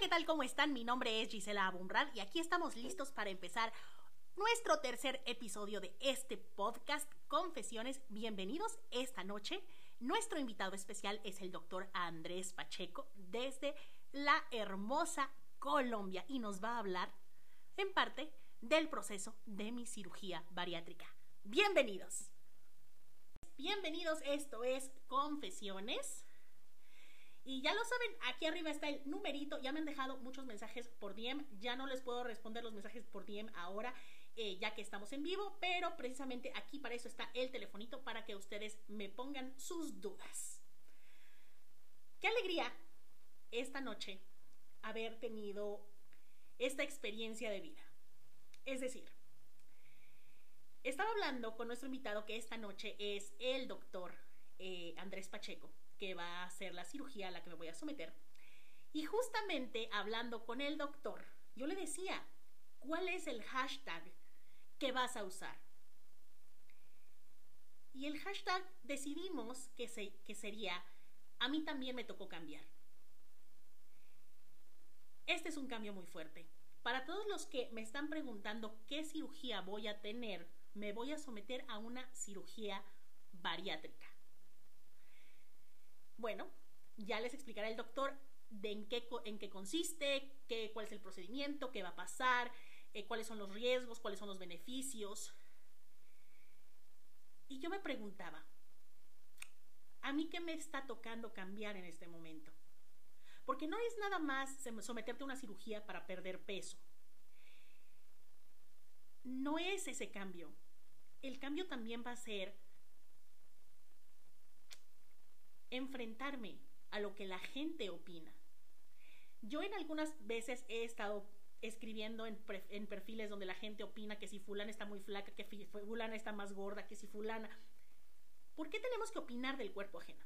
¿qué tal? ¿Cómo están? Mi nombre es Gisela Abunral y aquí estamos listos para empezar nuestro tercer episodio de este podcast Confesiones. Bienvenidos esta noche. Nuestro invitado especial es el doctor Andrés Pacheco desde la hermosa Colombia y nos va a hablar en parte del proceso de mi cirugía bariátrica. Bienvenidos. Bienvenidos, esto es Confesiones. Y ya lo saben, aquí arriba está el numerito. Ya me han dejado muchos mensajes por DM. Ya no les puedo responder los mensajes por DM ahora, eh, ya que estamos en vivo. Pero precisamente aquí para eso está el telefonito para que ustedes me pongan sus dudas. Qué alegría esta noche haber tenido esta experiencia de vida. Es decir, estaba hablando con nuestro invitado que esta noche es el doctor eh, Andrés Pacheco que va a hacer la cirugía a la que me voy a someter. Y justamente hablando con el doctor, yo le decía, ¿cuál es el hashtag que vas a usar? Y el hashtag decidimos que, se, que sería, a mí también me tocó cambiar. Este es un cambio muy fuerte. Para todos los que me están preguntando qué cirugía voy a tener, me voy a someter a una cirugía bariátrica. Bueno, ya les explicará el doctor de en qué, en qué consiste, qué, cuál es el procedimiento, qué va a pasar, eh, cuáles son los riesgos, cuáles son los beneficios. Y yo me preguntaba, ¿a mí qué me está tocando cambiar en este momento? Porque no es nada más someterte a una cirugía para perder peso. No es ese cambio. El cambio también va a ser enfrentarme a lo que la gente opina. Yo en algunas veces he estado escribiendo en, perfiles donde la gente opina que si fulana está muy flaca, que fulana está más gorda, que si fulana... ¿Por qué tenemos que opinar del cuerpo ajeno?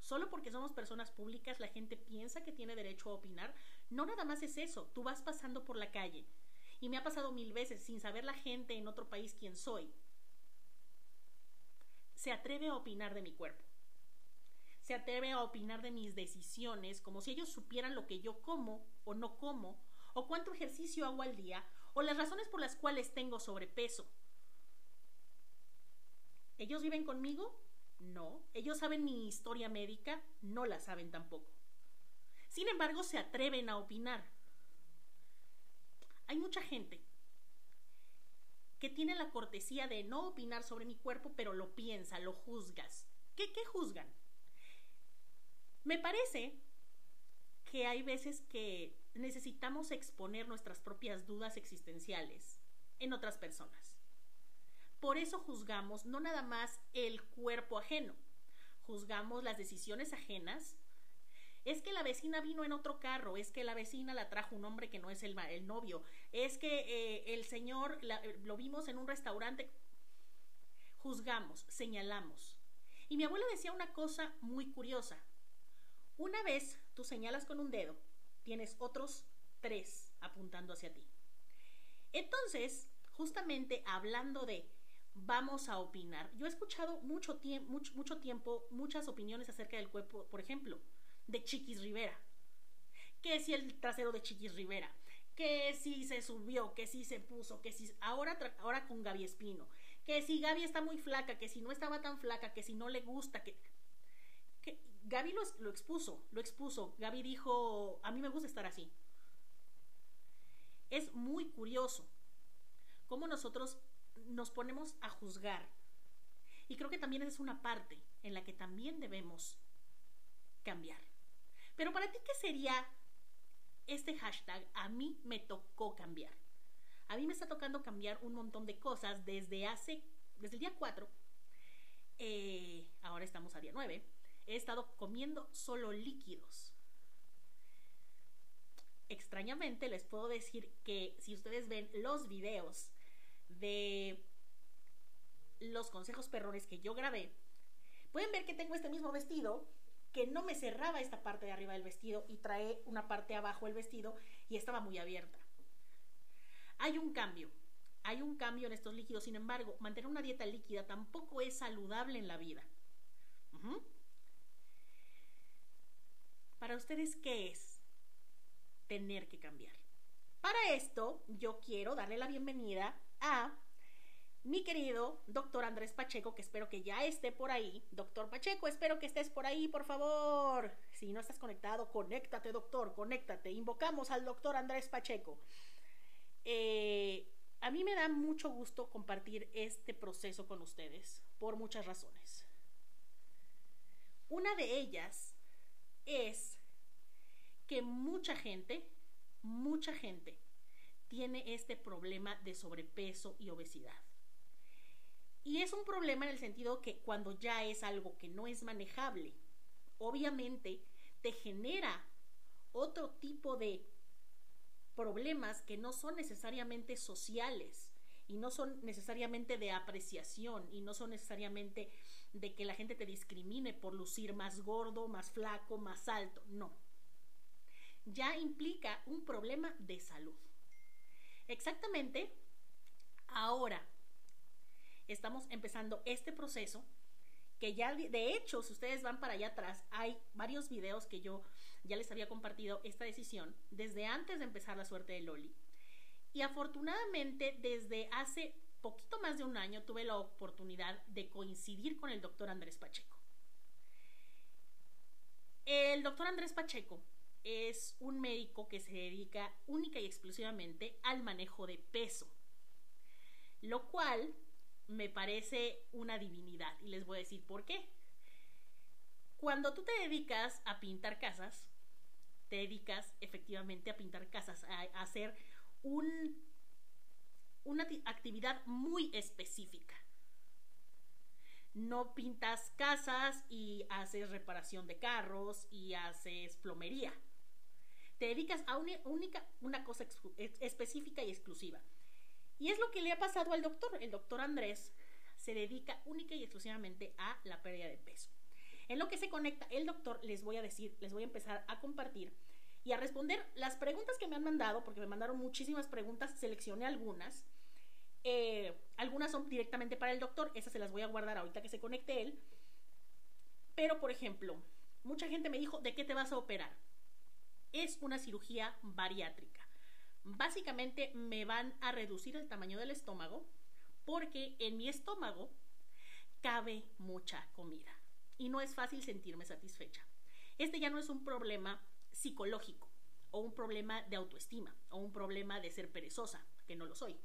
Solo porque somos personas públicas la gente piensa que tiene derecho a opinar. No nada más es eso, tú vas pasando por la calle y me ha pasado mil veces sin saber la gente en otro país quién soy. Se atreve a opinar de mi cuerpo se atreve a opinar de mis decisiones como si ellos supieran lo que yo como o no como, o cuánto ejercicio hago al día, o las razones por las cuales tengo sobrepeso. ¿Ellos viven conmigo? No. ¿Ellos saben mi historia médica? No la saben tampoco. Sin embargo, se atreven a opinar. Hay mucha gente que tiene la cortesía de no opinar sobre mi cuerpo, pero lo piensa, lo juzgas. ¿Qué, qué juzgan? Me parece que hay veces que necesitamos exponer nuestras propias dudas existenciales en otras personas. Por eso juzgamos no nada más el cuerpo ajeno, juzgamos las decisiones ajenas. Es que la vecina vino en otro carro, es que la vecina la trajo un hombre que no es el, novio, es que eh, el señor lo vimos en un restaurante. Juzgamos, señalamos. Y mi abuela decía una cosa muy curiosa. Una vez tú señalas con un dedo, tienes otros tres apuntando hacia ti. Entonces, justamente hablando de vamos a opinar, yo he escuchado mucho, mucho, mucho tiempo muchas opiniones acerca del cuerpo, por ejemplo, de Chiquis Rivera. Que si el trasero de Chiquis Rivera, que si se subió, que si se puso, que si ahora, ahora con Gaby Espino, que si Gaby está muy flaca, que si no estaba tan flaca, que si no le gusta, que Gaby lo, expuso, lo expuso. Gaby dijo, a mí me gusta estar así. Es muy curioso cómo nosotros nos ponemos a juzgar. Y creo que también es una parte en la que también debemos cambiar. Pero para ti, ¿qué sería este hashtag? A mí me tocó cambiar. A mí me está tocando cambiar un montón de cosas desde hace, desde el día 4. Eh, ahora estamos a día 9 he estado comiendo solo líquidos. Extrañamente les puedo decir que si ustedes ven los videos de los consejos perrones que yo grabé, pueden ver que tengo este mismo vestido que no me cerraba esta parte de arriba del vestido y trae una parte abajo del vestido y estaba muy abierta. Hay un cambio, hay un cambio en estos líquidos, sin embargo, mantener una dieta líquida tampoco es saludable en la vida. Para ustedes, ¿qué es? tener que cambiar. Para esto, yo quiero darle la bienvenida a mi querido doctor Andrés Pacheco, que espero que ya esté por ahí. Doctor Pacheco, espero que estés por ahí, por favor. Si no estás conectado, conéctate, doctor, conéctate. Invocamos al doctor Andrés Pacheco. Eh, a mí me da mucho gusto compartir este proceso con ustedes por muchas razones. Una de ellas es que mucha gente, mucha gente tiene este problema de sobrepeso y obesidad. Y es un problema en el sentido que cuando ya es algo que no es manejable, obviamente te genera otro tipo de problemas que no son necesariamente sociales y no son necesariamente de apreciación y no son necesariamente de que la gente te discrimine por lucir más gordo, más flaco, más alto, no. Ya implica un problema de salud. Exactamente ahora estamos empezando este proceso que ya de hecho si ustedes van para allá atrás hay varios videos que yo ya les había compartido esta decisión desde antes de empezar la suerte de Loli y afortunadamente desde hace poquito más de un año tuve la oportunidad de coincidir con el doctor Andrés Pacheco el doctor Andrés Pacheco es un médico que se dedica única y exclusivamente al manejo de peso lo cual me parece una divinidad y les voy a decir por qué. Cuando tú te dedicas a pintar casas, te dedicas efectivamente a pintar casas, a, hacer un, una actividad muy específica. No pintas casas y haces reparación de carros y haces plomería. Te dedicas a una, única, una cosa específica y exclusiva. Y es lo que le ha pasado al doctor. El doctor Andrés se dedica única y exclusivamente a la pérdida de peso. En lo que se conecta el doctor, les voy a decir, les voy a empezar a compartir y a responder las preguntas que me han mandado, porque me mandaron muchísimas preguntas, seleccioné algunas. Eh, algunas son directamente para el doctor, esas se las voy a guardar ahorita que se conecte él. Pero, por ejemplo, mucha gente me dijo, ¿de qué te vas a operar? Es una cirugía bariátrica. Básicamente me van a reducir el tamaño del estómago porque en mi estómago cabe mucha comida y no es fácil sentirme satisfecha. Este ya no es un problema psicológico o un problema de autoestima o un problema de ser perezosa, que no lo soy.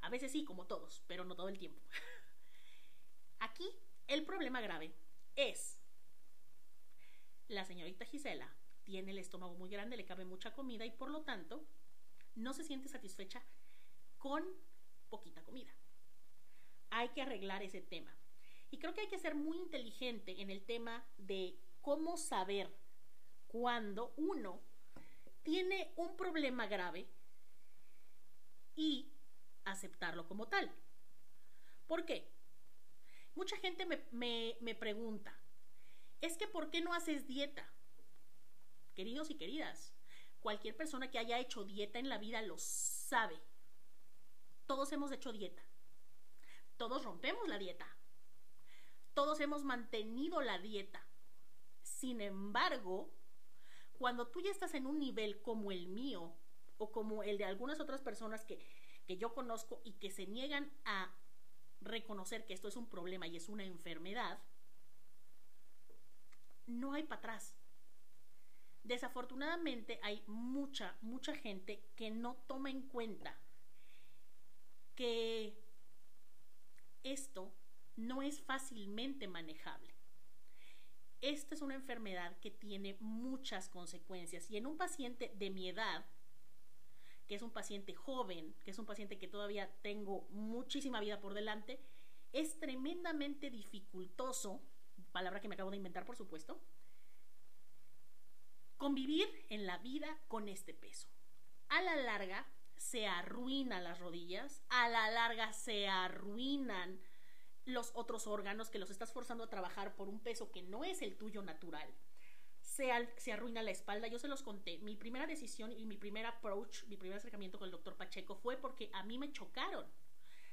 A veces sí, como todos, pero no todo el tiempo. Aquí el problema grave es la señorita Gisela tiene el estómago muy grande, le cabe mucha comida y por lo tanto no se siente satisfecha con poquita comida. Hay que arreglar ese tema. Y creo que hay que ser muy inteligente en el tema de cómo saber cuando uno tiene un problema grave y aceptarlo como tal. ¿Por qué? Mucha gente me, me pregunta, es que ¿por qué no haces dieta? Queridos y queridas, Cualquier persona que haya hecho dieta en la vida lo sabe. Todos hemos hecho dieta. Todos rompemos la dieta. Todos hemos mantenido la dieta. Sin embargo, cuando tú ya estás en un nivel como el mío o como el de algunas otras personas que, que yo conozco y que se niegan a reconocer que esto es un problema y es una enfermedad, no hay para atrás. Desafortunadamente hay mucha, mucha gente que no toma en cuenta que esto no es fácilmente manejable. Esta es una enfermedad que tiene muchas consecuencias y en un paciente de mi edad, que es un paciente joven, que es un paciente que todavía tengo muchísima vida por delante, es tremendamente dificultoso, palabra que me acabo de inventar por supuesto, convivir en la vida con este peso. A la larga se arruinan las rodillas, a la larga se arruinan los otros órganos que los estás forzando a trabajar por un peso que no es el tuyo natural. Se, arruina la espalda. Yo se los conté. Mi primera decisión y mi primer approach, mi primer acercamiento con el doctor Pacheco fue porque a mí me chocaron.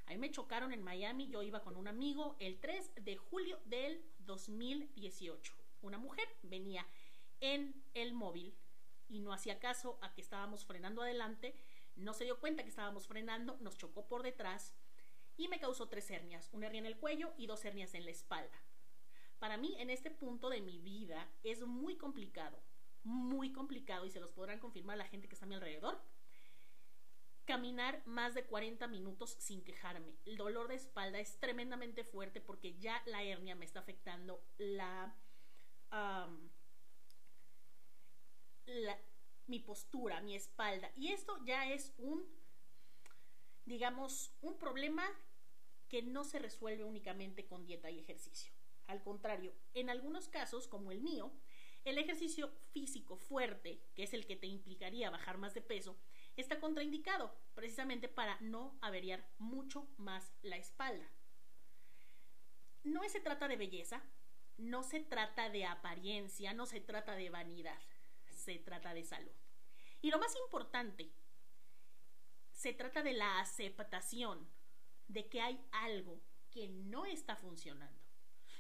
A mí me chocaron en Miami. Yo iba con un amigo el 3 de julio del 2018. Una mujer venía en el móvil y no hacía caso a que estábamos frenando adelante, no se dio cuenta que estábamos frenando, nos chocó por detrás y me causó tres hernias, una hernia en el cuello y dos hernias en la espalda. Para mí, en este punto de mi vida, es muy complicado, muy complicado, y se los podrán confirmar la gente que está a mi alrededor, caminar más de 40 minutos sin quejarme. El dolor de espalda es tremendamente fuerte porque ya la hernia me está afectando la, la mi postura, mi espalda. Y esto ya es un, digamos, un problema que no se resuelve únicamente con dieta y ejercicio. Al contrario, en algunos casos, como el mío, el ejercicio físico fuerte, que es el que te implicaría bajar más de peso, está contraindicado precisamente para no averiar mucho más la espalda. No se trata de belleza, no se trata de apariencia, no se trata de vanidad, se trata de salud. Y lo más importante, se trata de la aceptación de que hay algo que no está funcionando.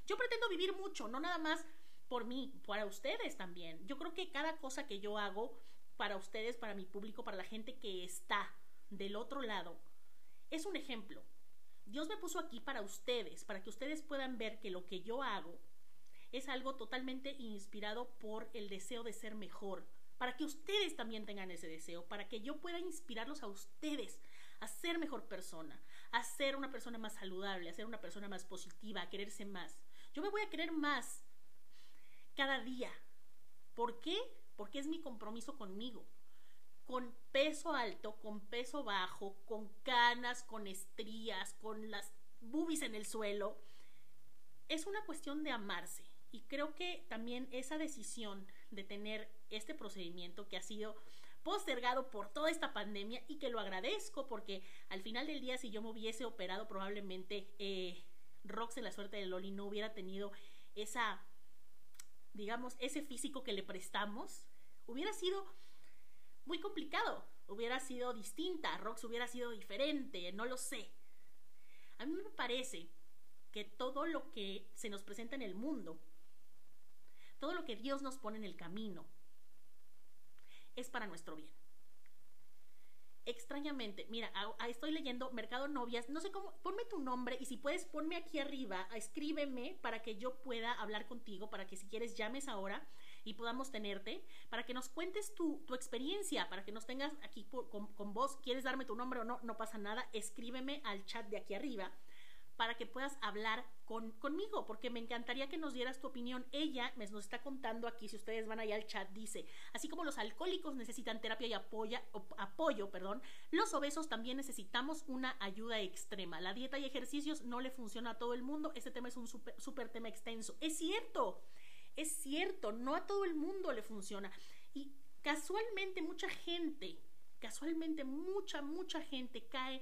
Yo pretendo vivir mucho, no nada más por mí, para ustedes también. Yo creo que cada cosa que yo hago para ustedes, para mi público, para la gente que está del otro lado, es un ejemplo. Dios me puso aquí para ustedes, para que ustedes puedan ver que lo que yo hago es algo totalmente inspirado por el deseo de ser mejor, para que ustedes también tengan ese deseo, para que yo pueda inspirarlos a ustedes a ser mejor persona, a ser una persona más saludable, a ser una persona más positiva, a quererse más. Yo me voy a querer más cada día. ¿Por qué? porque es mi compromiso conmigo. Con peso alto, con peso bajo, con canas, con estrías, con las bubis en el suelo. Es una cuestión de amarse. Y creo que también esa decisión de tener este procedimiento que ha sido postergado por toda esta pandemia y que lo agradezco porque al final del día si yo me hubiese operado probablemente eh, Rox en la suerte de Loli no hubiera tenido esa digamos, ese físico que le prestamos, hubiera sido muy complicado, hubiera sido distinta, Rox hubiera sido diferente, no lo sé. A mí me parece que todo lo que se nos presenta en el mundo, todo lo que Dios nos pone en el camino, es para nuestro bien extrañamente, mira, estoy leyendo Mercado Novias, no sé cómo, ponme tu nombre y si puedes ponme aquí arriba, escríbeme para que yo pueda hablar contigo, para que si quieres llames ahora y podamos tenerte, para que nos cuentes tu, tu experiencia, para que nos tengas aquí con, con vos, quieres darme tu nombre o no, no pasa nada, escríbeme al chat de aquí arriba para que puedas hablar con, conmigo, porque me encantaría que nos dieras tu opinión. Ella me, nos está contando aquí, si ustedes van allá al chat, dice, así como los alcohólicos necesitan terapia y apoya, apoyo, perdón, los obesos también necesitamos una ayuda extrema. La dieta y ejercicios no le funciona a todo el mundo, este tema es un súper super tema extenso. Es cierto, es cierto, no a todo el mundo le funciona. Y casualmente mucha gente, casualmente mucha, mucha gente cae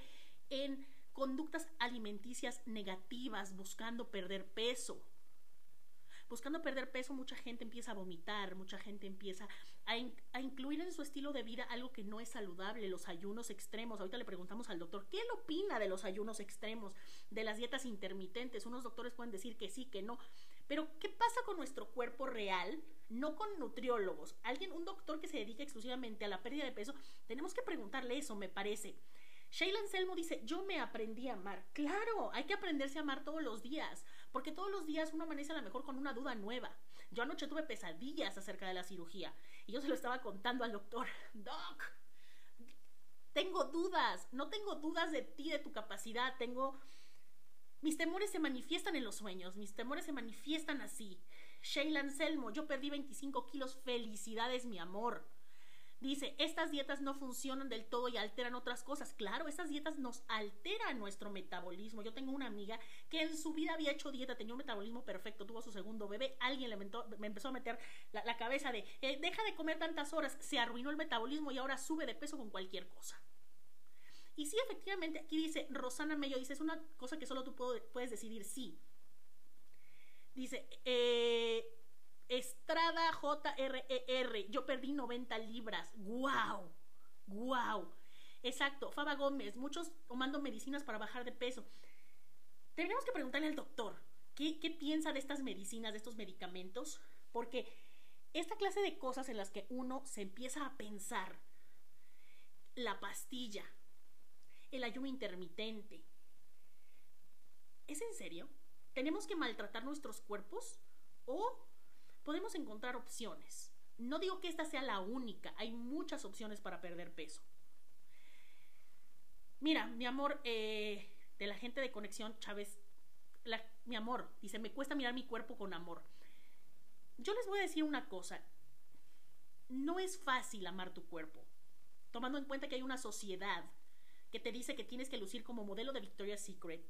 en conductas alimenticias negativas buscando perder peso. Buscando perder peso, mucha gente empieza a vomitar, mucha gente empieza a, incluir en su estilo de vida algo que no es saludable, los ayunos extremos. Ahorita le preguntamos al doctor, ¿qué él opina de los ayunos extremos, de las dietas intermitentes? Unos doctores pueden decir que sí, que no. Pero, ¿qué pasa con nuestro cuerpo real? No con nutriólogos. Alguien, un doctor que se dedica exclusivamente a la pérdida de peso, tenemos que preguntarle eso, me parece. Sheila Anselmo dice, yo me aprendí a amar. Claro, hay que aprenderse a amar todos los días, porque todos los días uno amanece a lo mejor con una duda nueva. Yo anoche tuve pesadillas acerca de la cirugía y yo se lo estaba contando al doctor, Doc, tengo dudas, no tengo dudas de ti, de tu capacidad, tengo... Mis temores se manifiestan en los sueños, mis temores se manifiestan así. Sheila Anselmo, yo perdí 25 kilos, felicidades mi amor. Dice, estas dietas no funcionan del todo y alteran otras cosas. Claro, estas dietas nos alteran nuestro metabolismo. Yo tengo una amiga que en su vida había hecho dieta, tenía un metabolismo perfecto, tuvo su segundo bebé, alguien le me empezó a meter la, cabeza de, eh, deja de comer tantas horas, se arruinó el metabolismo y ahora sube de peso con cualquier cosa. Y sí, efectivamente, aquí dice, Rosana Mello dice, es una cosa que solo tú puedes decidir sí. Dice, eh, Estrada JRER. Yo perdí 90 libras. ¡Guau! ¡Guau! Exacto. Faba Gómez. Muchos tomando medicinas para bajar de peso. Tenemos que preguntarle al doctor qué piensa de estas medicinas, de estos medicamentos. Porque esta clase de cosas en las que uno se empieza a pensar, la pastilla, el ayuno intermitente, ¿es en serio? ¿Tenemos que maltratar nuestros cuerpos? ¿O podemos encontrar opciones? No digo que esta sea la única, hay muchas opciones para perder peso. Mira, mi amor, eh, de la gente de Conexión Chávez, mi amor, dice, me cuesta mirar mi cuerpo con amor. Yo les voy a decir una cosa, no es fácil amar tu cuerpo, tomando en cuenta que hay una sociedad que te dice que tienes que lucir como modelo de Victoria's Secret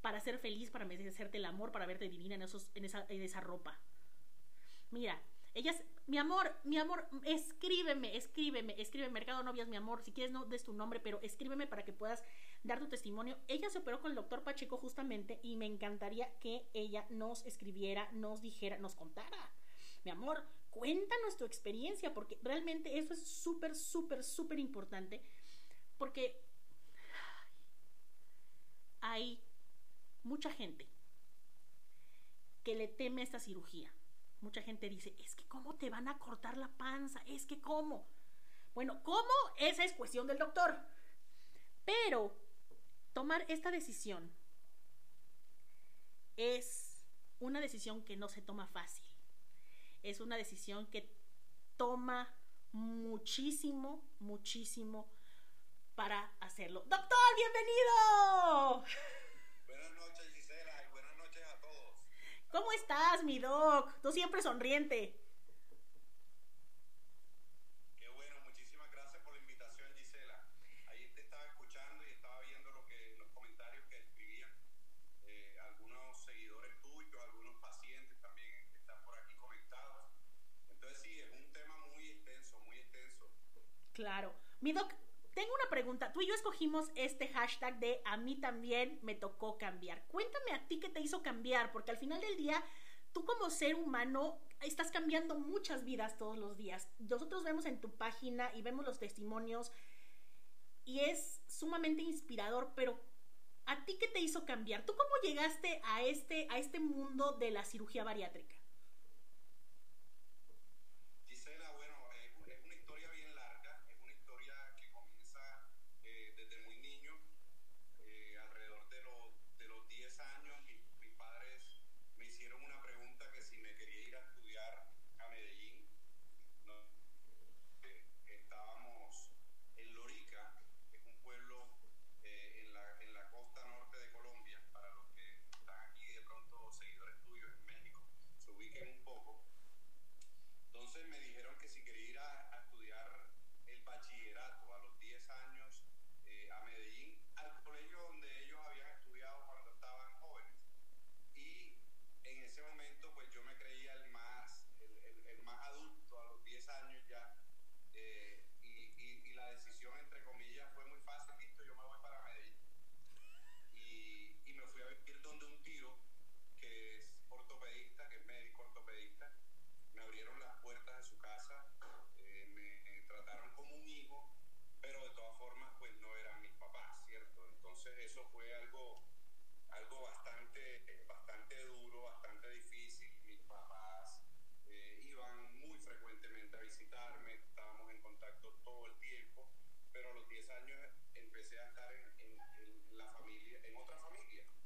para ser feliz, para merecerte el amor, para verte divina en, esos, en, esa, en esa ropa. Mira, ellas, mi amor, mi amor, escríbeme, escríbeme, escríbeme, Mercado Novias, mi amor, si quieres no des tu nombre, pero escríbeme para que puedas dar tu testimonio. Ella se operó con el doctor Pacheco justamente y me encantaría que ella nos escribiera, nos dijera, nos contara. Mi amor, cuéntanos tu experiencia, porque realmente eso es súper, súper, súper importante, porque hay mucha gente que le teme esta cirugía Mucha gente dice, es que cómo te van a cortar la panza, es que cómo. Bueno, ¿cómo? Esa es cuestión del doctor. Pero tomar esta decisión es una decisión que no se toma fácil. Es una decisión que toma muchísimo, muchísimo para hacerlo. Doctor, bienvenido. ¿Cómo estás, mi doc? Tú siempre sonriente. Qué bueno, muchísimas gracias por la invitación, Gisela. Ahí te estaba escuchando y estaba viendo lo que, los comentarios que escribían eh, algunos seguidores tuyos, algunos pacientes también que están por aquí conectados. Entonces sí, es un tema muy extenso, muy extenso. Claro. Mi doc, tengo una pregunta. Tú y yo escogimos este hashtag de a mí también me tocó cambiar. Cuéntame a ti qué te hizo cambiar, porque al final del día, tú como ser humano estás cambiando muchas vidas todos los días. Nosotros vemos en tu página y vemos los testimonios y es sumamente inspirador, pero ¿a ti qué te hizo cambiar? ¿Tú cómo llegaste a este, a este mundo de la cirugía bariátrica?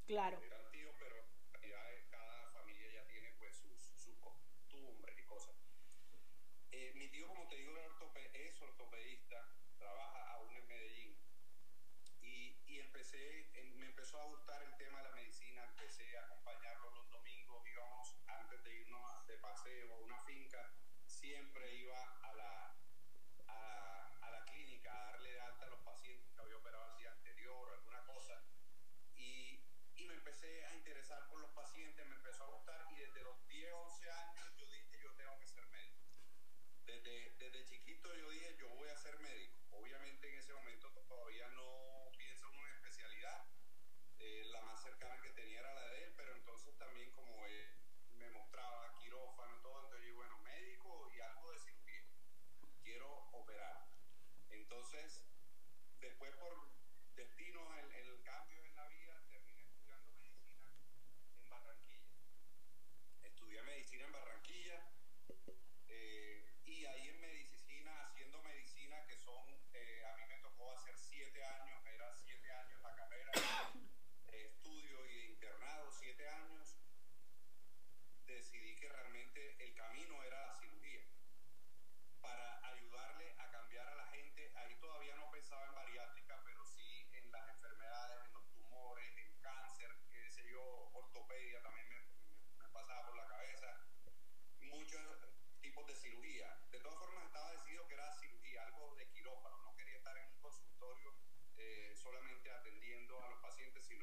Claro. Eran tíos, pero en cada familia ya tiene pues sus, sus costumbres y cosas. Eh, mi tío, como te digo, es ortopedista, trabaja aún en Medellín. Y, y empecé, me empezó a gustar el tema de la medicina, empecé a acompañarlo los domingos, íbamos antes de irnos de paseo a una finca, siempre iba a interesar por los pacientes, me empezó a gustar y desde los 10, 11 años yo dije yo tengo que ser médico. Desde, desde chiquito yo dije yo voy a ser médico. Obviamente en ese momento todavía no pienso en una especialidad. Eh, la más cercana que tenía era la de él, pero entonces también como él me mostraba quirófano todo, entonces yo bueno, médico y algo de cirugía. Quiero operar. Entonces, después por destinos el, el cambio estudié medicina en Barranquilla eh, y ahí en medicina, haciendo medicina, que son, eh, a mí me tocó hacer siete años, era siete años la carrera, de estudio y de internado, siete años, decidí que realmente el camino era la cirugía para ayudarle a cambiar a la gente. Ahí todavía no pensaba en bariátrica, pero sí en las enfermedades, en los tumores, en cáncer, qué sé yo, ortopedia también muchos tipos de cirugía. De todas formas, estaba decidido que era cirugía, algo de quirófano. No quería estar en un consultorio eh, solamente atendiendo a los pacientes, sino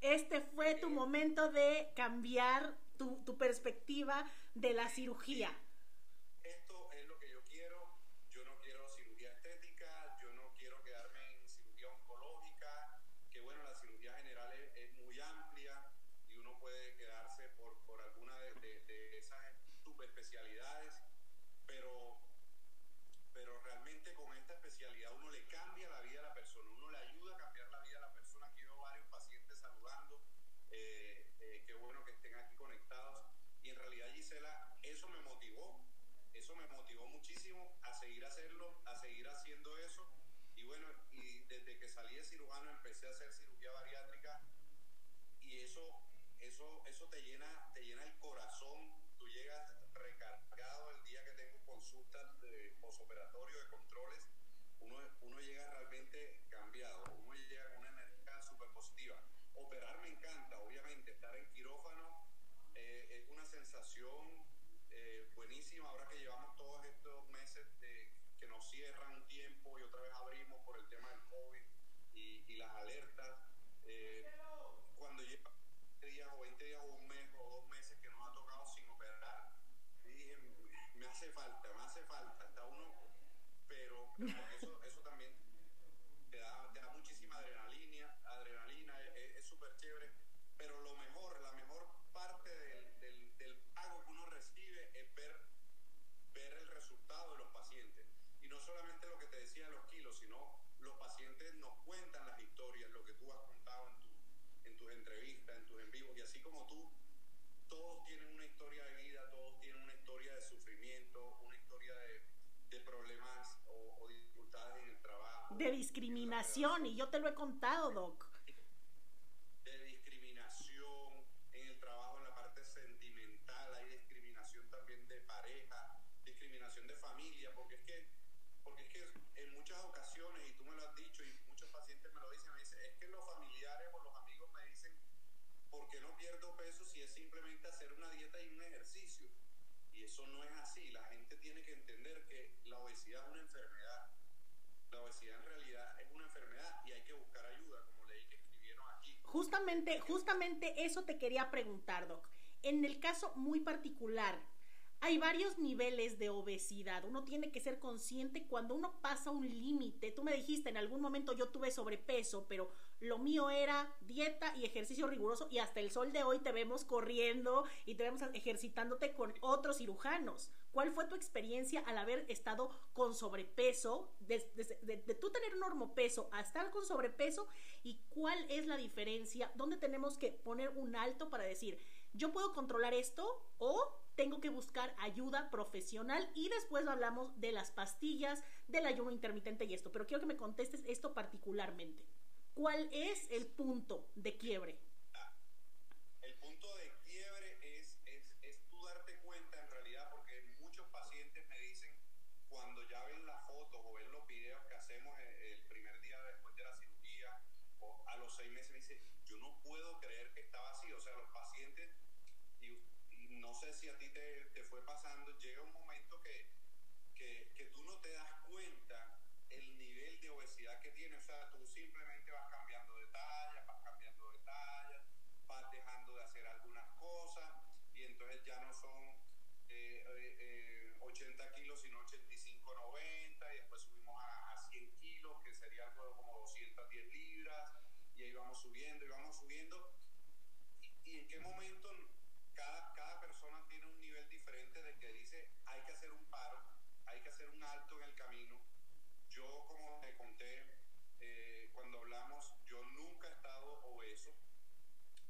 Este fue tu momento de cambiar tu, tu perspectiva de la cirugía. Esto es lo que yo quiero. Yo no quiero cirugía estética, yo no quiero quedarme en cirugía oncológica, que bueno, la cirugía general es, es muy amplia y uno puede quedarse por, por alguna de, de- de esas subespecialidades, pero, pero realmente con esta especialidad uno le cambia la vida a la persona, uno le ayuda a cambiar la vida a la persona. Aquí veo varios pacientes saludando, eh, eh, qué bueno que estén aquí conectados. Y en eso me motivó, eso me motivó muchísimo a seguir hacerlo, a seguir haciendo eso. Y bueno, y desde que salí de cirujano empecé a hacer cirugía bariátrica y eso, eso, eso te llena, te llena el corazón. Tú llegas recargado el día que tengo consultas de posoperatorio, de controles. Uno, uno llega realmente cambiado, uno llega con una energía súper positiva. Operar me encanta, obviamente, estar en quirófano una sensación eh, buenísima ahora que llevamos todos estos meses de, que nos cierran un tiempo y otra vez abrimos por el tema del COVID y, y las alertas. Eh, cuando lleva 20 días o 20 días o un mes o dos meses que nos ha tocado sin operar, dije, me hace falta, me hace falta, está uno, pero, eso, eso también te da, te da muchísima adrenalina, adrenalina, es- es es súper chévere, pero lo mejor, la mejor parte del, del, del pago que uno recibe es ver, ver el resultado de los pacientes. Y no solamente lo que te decía de los kilos, sino los pacientes nos cuentan las historias, lo que tú has contado en, tu, en tus entrevistas, en tus en vivos, y así como tú, todos tienen una historia de vida, todos tienen una historia de sufrimiento, una historia de, de problemas o, o dificultades en el trabajo. De discriminación, y yo te lo he contado, Doc. de discriminación en el trabajo, en la parte sentimental, hay discriminación también de pareja, discriminación de familia, porque es que, porque es que en muchas ocasiones, y tú me lo has dicho, y muchos pacientes me lo dicen, me dicen, es que los familiares o los amigos me dicen, ¿por qué no pierdo peso si es simplemente hacer una dieta y un ejercicio? Y eso no es así, la gente tiene que entender que la obesidad es una enfermedad. La obesidad en realidad es una enfermedad y hay que buscar ayuda, como leí que escribieron aquí. Justamente, justamente eso te quería preguntar, Doc. En el caso muy particular, hay varios niveles de obesidad. Uno tiene que ser consciente cuando uno pasa un límite. Tú me dijiste, en algún momento yo tuve sobrepeso, pero lo mío era dieta y ejercicio riguroso y hasta el sol de hoy te vemos corriendo y te vemos ejercitándote con otros cirujanos. ¿Cuál fue tu experiencia al haber estado con sobrepeso, de, tú tener un normopeso a estar con sobrepeso y cuál es la diferencia? ¿Dónde tenemos que poner un alto para decir, yo puedo controlar esto o tengo que buscar ayuda profesional y después hablamos de las pastillas, del ayuno intermitente y esto. Pero quiero que me contestes esto particularmente. ¿Cuál es el punto de quiebre? Y vamos subiendo y vamos subiendo. ¿Y, en qué momento cada, cada persona tiene un nivel diferente de que dice hay que hacer un paro, hay que hacer un alto en el camino? Yo, como te conté eh, cuando hablamos, yo nunca he estado obeso,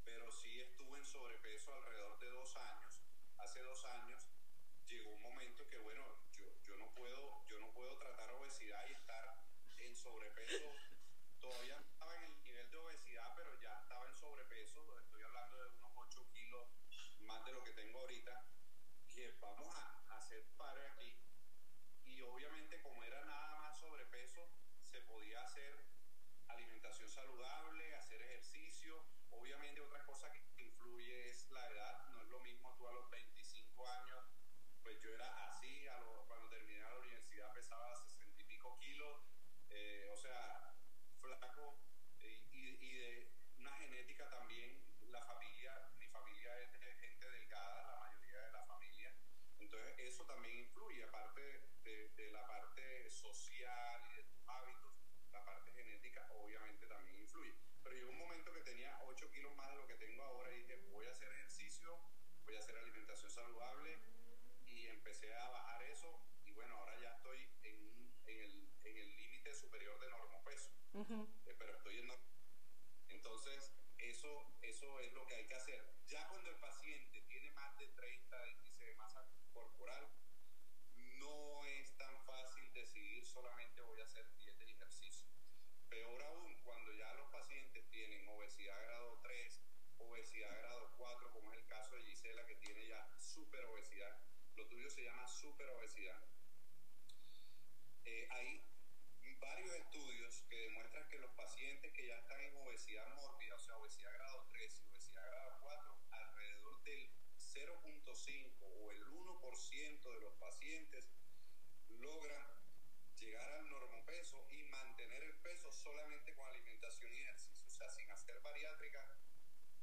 pero sí estuve en sobrepeso alrededor de dos años. Hace dos años llegó un momento que, bueno, yo, yo, no, puedo, yo no puedo tratar obesidad y estar en sobrepeso. Todavía de obesidad, pero ya estaba en sobrepeso. Estoy hablando de unos 8 kilos más de lo que tengo ahorita. Que vamos a hacer pare aquí. Y obviamente, como era nada más sobrepeso, se podía hacer alimentación saludable, hacer ejercicio. Obviamente, otra cosa que influye es la edad. No es lo mismo tú a los 25 años. Pues yo era así, a lo, cuando terminé la universidad pesaba 60 y pico kilos. Eh, o sea, flaco una genética también. La familia, mi familia es de gente delgada, la mayoría de la familia. Entonces, eso también influye, aparte de, de la parte social y de tus hábitos, la parte genética obviamente también influye. Pero llegó un momento que tenía 8 kilos más de lo que tengo ahora y dije, voy a hacer ejercicio, voy a hacer alimentación saludable y empecé a bajar eso y bueno, ahora ya estoy en, en el en el límite superior de normopeso, uh -huh. eh, pero estoy en entonces eso eso es lo que hay que hacer. Ya cuando el paciente tiene más de 30 índice de masa corporal, no es tan fácil decidir solamente voy a hacer dieta y ejercicio. Peor aún cuando ya los pacientes tienen obesidad grado 3, obesidad grado 4, como es el caso de Gisela que tiene ya super obesidad. Lo tuyo se llama super obesidad. Eh, hay varios estudios que demuestran que los pacientes que ya están en obesidad mórbida, o sea, obesidad grado 3 y obesidad grado 4, alrededor del 0.5 o el 1% de los pacientes logran llegar al normopeso y mantener el peso solamente con alimentación y ejercicio, o sea, sin hacer bariátrica,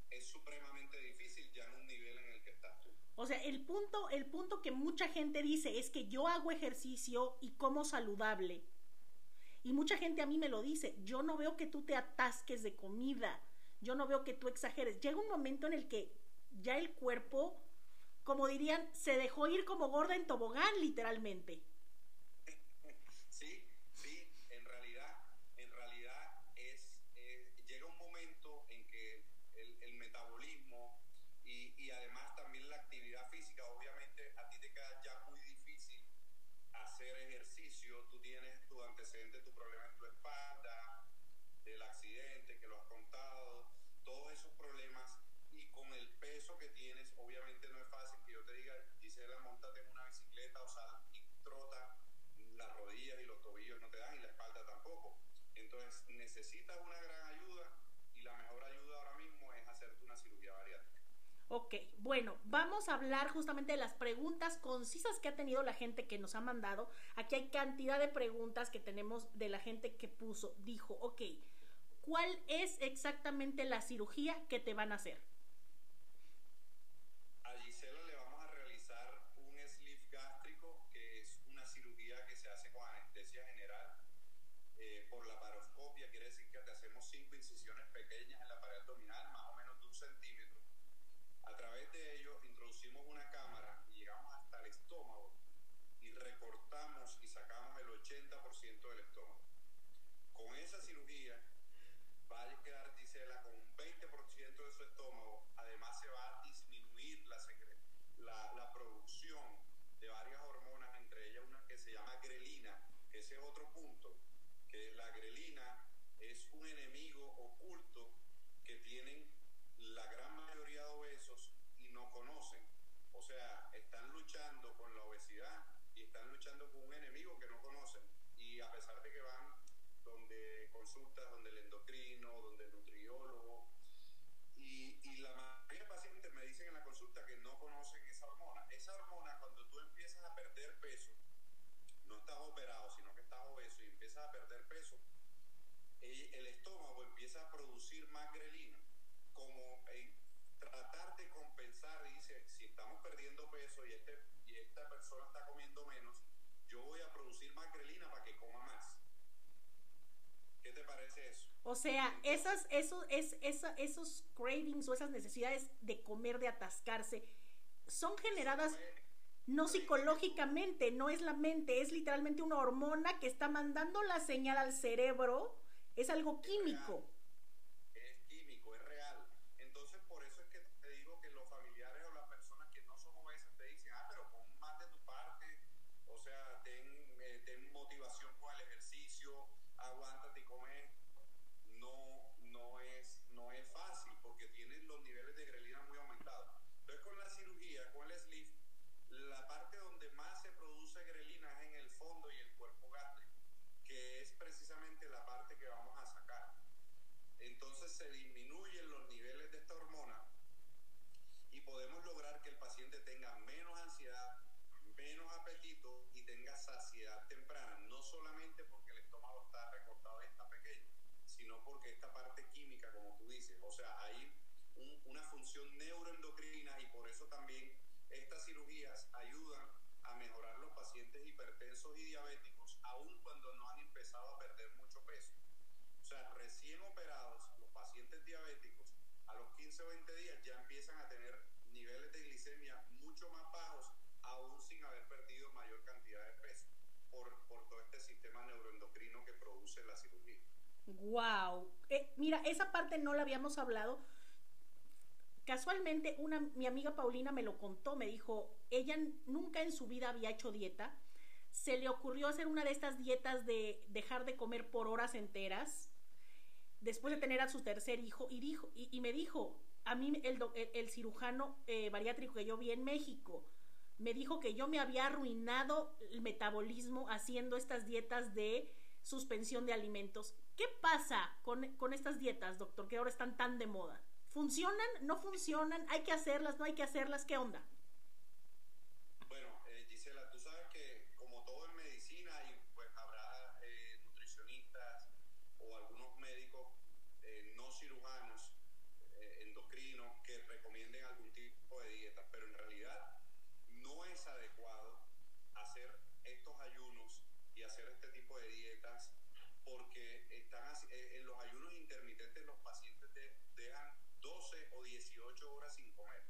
es supremamente difícil ya en un nivel en el que estás tú. O sea, el punto, el punto que mucha gente dice es que yo hago ejercicio y como saludable. Y mucha gente a mí me lo dice, yo no veo que tú te atasques de comida, yo no veo que tú exageres. Llega un momento en el que ya el cuerpo, como dirían, se dejó ir como gorda en tobogán, literalmente. Sí, sí, en realidad, en realidad es, eh, llega un momento en que el, el metabolismo y, y, además también la actividad física, obviamente a ti te queda ya muy difícil hacer ejercicio, tú tienes tu antecedente, tu problema en tu espalda, del accidente que lo has contado, todos esos problemas y con el peso que tienes, obviamente no es fácil que yo te diga, Gisela, montate en una bicicleta o sal y trota, las rodillas y los tobillos no te dan y la espalda tampoco. Entonces necesitas una gran ayuda y la mejor ayuda ahora mismo es hacerte una cirugía bariátrica. Ok, bueno, vamos a hablar justamente de las preguntas concisas que ha tenido la gente que nos ha mandado. Aquí hay cantidad de preguntas que tenemos de la gente que puso, dijo, ok, ¿cuál es exactamente la cirugía que te van a hacer? esa cirugía va a quedar Tisela con un 20% de su estómago. Además, se va a disminuir la, la, la producción de varias hormonas, entre ellas una que se llama grelina, que ese es otro punto, que la grelina es un enemigo oculto que tienen la gran mayoría de obesos y no conocen. O sea, están luchando con la obesidad y están luchando con un enemigo que no conocen. Y a pesar de que van donde consultas, donde el endocrino, donde el nutriólogo, y, y la mayoría de pacientes me dicen en la consulta que no conocen esa hormona. Esa hormona, cuando tú empiezas a perder peso, no estás operado, sino que estás obeso y empiezas a perder peso, el, estómago empieza a producir más grelina, como en tratar de compensar, dice, si estamos perdiendo peso y, este, y esta persona está comiendo menos, yo voy a producir más grelina para que coma más. ¿Qué te parece eso? O sea, esas, eso, es, esa, esos cravings o esas necesidades de comer, de atascarse, son generadas no psicológicamente, no es la mente, es literalmente una hormona que está mandando la señal al cerebro, es algo químico. Es químico, es real. Entonces, por eso es que te digo que los familiares o las personas que no son obesas te dicen, ah, pero pon más de tu parte, o sea, ten, eh, ten motivación con el ejercicio, aguántate y come esto. No, no es, no es fácil porque tienen los niveles de grelina muy aumentados. Entonces, con la cirugía, con el sleeve, la parte donde más se produce grelina es en el fondo y el cuerpo gástrico, que es precisamente la parte que vamos a sacar. Entonces se disminuyen los niveles de esta hormona y podemos lograr que el paciente tenga menos ansiedad, menos apetito y tenga saciedad temprana, no solamente porque el estómago está recortado y está pequeño, sino porque esta parte química, como tú dices, o sea, hay un, una función neuroendocrina y por eso también estas cirugías ayudan a mejorar los pacientes hipertensos y diabéticos, aun cuando no han empezado a perder mucho peso. O sea, recién operados, los pacientes diabéticos, a los 15 o 20 días ya empiezan a tener niveles de glicemia mucho más bajos, aún sin haber perdido mayor cantidad de peso, por, por todo este sistema neuroendocrino que produce la cirugía. Wow. Eh, mira, no la habíamos hablado. Casualmente, una, mi amiga Paulina me lo contó, me dijo, ella nunca en su vida había hecho dieta. Se le ocurrió hacer una de estas dietas de dejar de comer por horas enteras, después de tener a su tercer hijo, y, dijo, y, me dijo, a mí el, el, el cirujano eh, bariátrico que yo vi en México, me dijo que yo me había arruinado el metabolismo haciendo estas dietas de suspensión de alimentos. ¿Qué pasa con, con estas dietas, doctor, que ahora están tan de moda? ¿Funcionan? ¿No funcionan? ¿Hay que hacerlas? ¿No hay que hacerlas? ¿Qué onda? Bueno, eh, Gisela, tú sabes que como todo en medicina, y pues habrá eh, nutricionistas o algunos médicos eh, no cirujanos, eh, endocrinos, que recomienden algún tipo de dieta, pero en realidad no es adecuado hacer estos ayunos y hacer este tipo de dietas porque están eh, en los ayunos intermitentes los pacientes de- dejan 12 o 18 horas sin comer.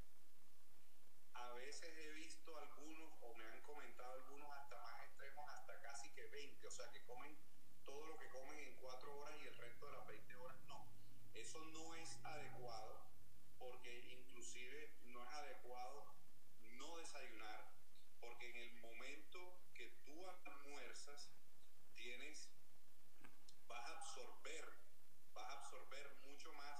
A veces he visto algunos o me han comentado algunos hasta más extremos, hasta casi que 20, o sea que comen todo lo que comen en 4 horas y el resto de las 20 horas no. Eso no es adecuado porque inclusive no es adecuado no desayunar porque en el momento que tú almuerzas absorber vas a absorber mucho más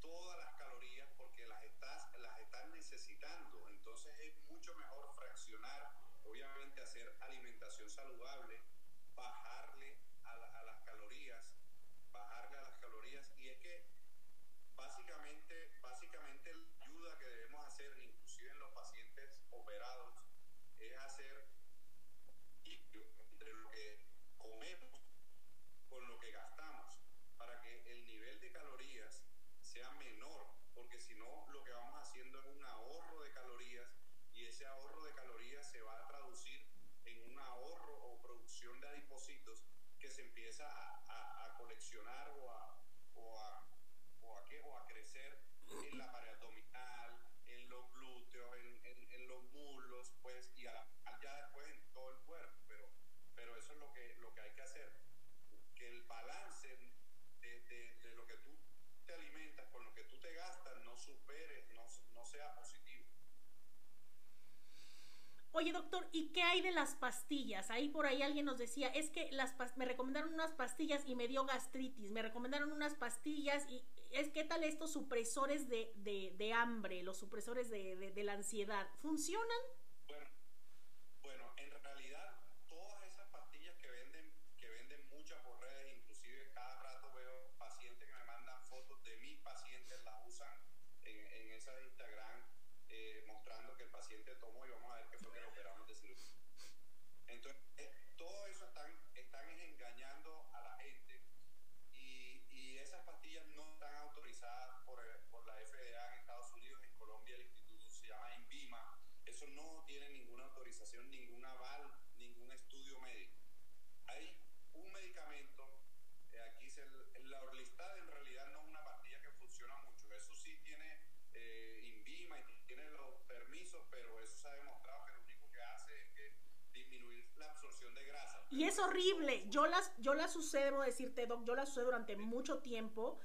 todas las calorías porque las estás las estás necesitando. Entonces es mucho mejor fraccionar obviamente hacer alimentación saludable bajarle a las calorías bajarle a las calorías. Y es que básicamente básicamente la ayuda que debemos hacer inclusive en los pacientes operados es hacer equilibrio entre lo que comemos con lo que gastamos para que el nivel calorías sea menor, porque si no lo que vamos haciendo es un ahorro de calorías y ese ahorro de calorías se va a traducir en un ahorro o producción de adipocitos que se empieza a, a- a coleccionar o a, o, a, o, a qué, o a crecer en la pared abdominal, en los glúteos, en, en- en los muslos, pues, y a ya después en todo el cuerpo, pero, pero eso es lo que, lo que hay que hacer que el balance de, de- te alimentas, con lo que tú te gastas, no superes, no, sea positivo. Oye, doctor, ¿y qué hay de las pastillas? Ahí por ahí alguien nos decía, es que las me recomendaron unas pastillas y me dio gastritis, me recomendaron unas pastillas y es qué tal estos supresores de, de, de hambre, los supresores de, de la ansiedad, ¿funcionan? Y es horrible. Yo las, yo las usé, debo decirte, Doc, yo las usé durante mucho tiempo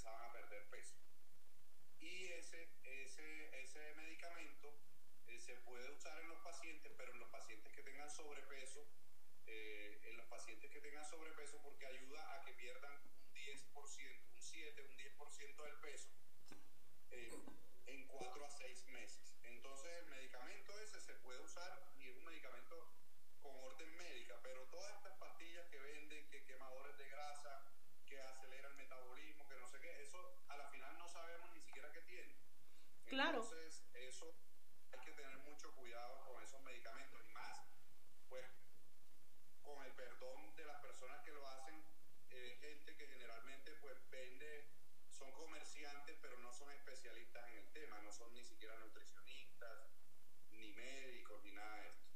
empezaban a perder peso. Y ese, ese, ese medicamento eh, se puede usar en los pacientes, pero en los pacientes que tengan sobrepeso, eh, en los pacientes que tengan sobrepeso porque ayuda a que pierdan un 10%, un 7, un 10% del peso eh, en 4 a 6 meses. Entonces el medicamento ese se puede usar y es un medicamento con orden médica, pero todas estas pastillas que venden, que quemadores de grasa, que acelera el metabolismo, que no sé qué, eso a la final no sabemos ni siquiera qué tiene. Claro. Entonces, eso hay que tener mucho cuidado con esos medicamentos y más, pues, con el perdón de las personas que lo hacen, eh, gente que generalmente, pues, vende, son comerciantes, pero no son especialistas en el tema, no son ni siquiera nutricionistas, ni médicos, ni nada de esto.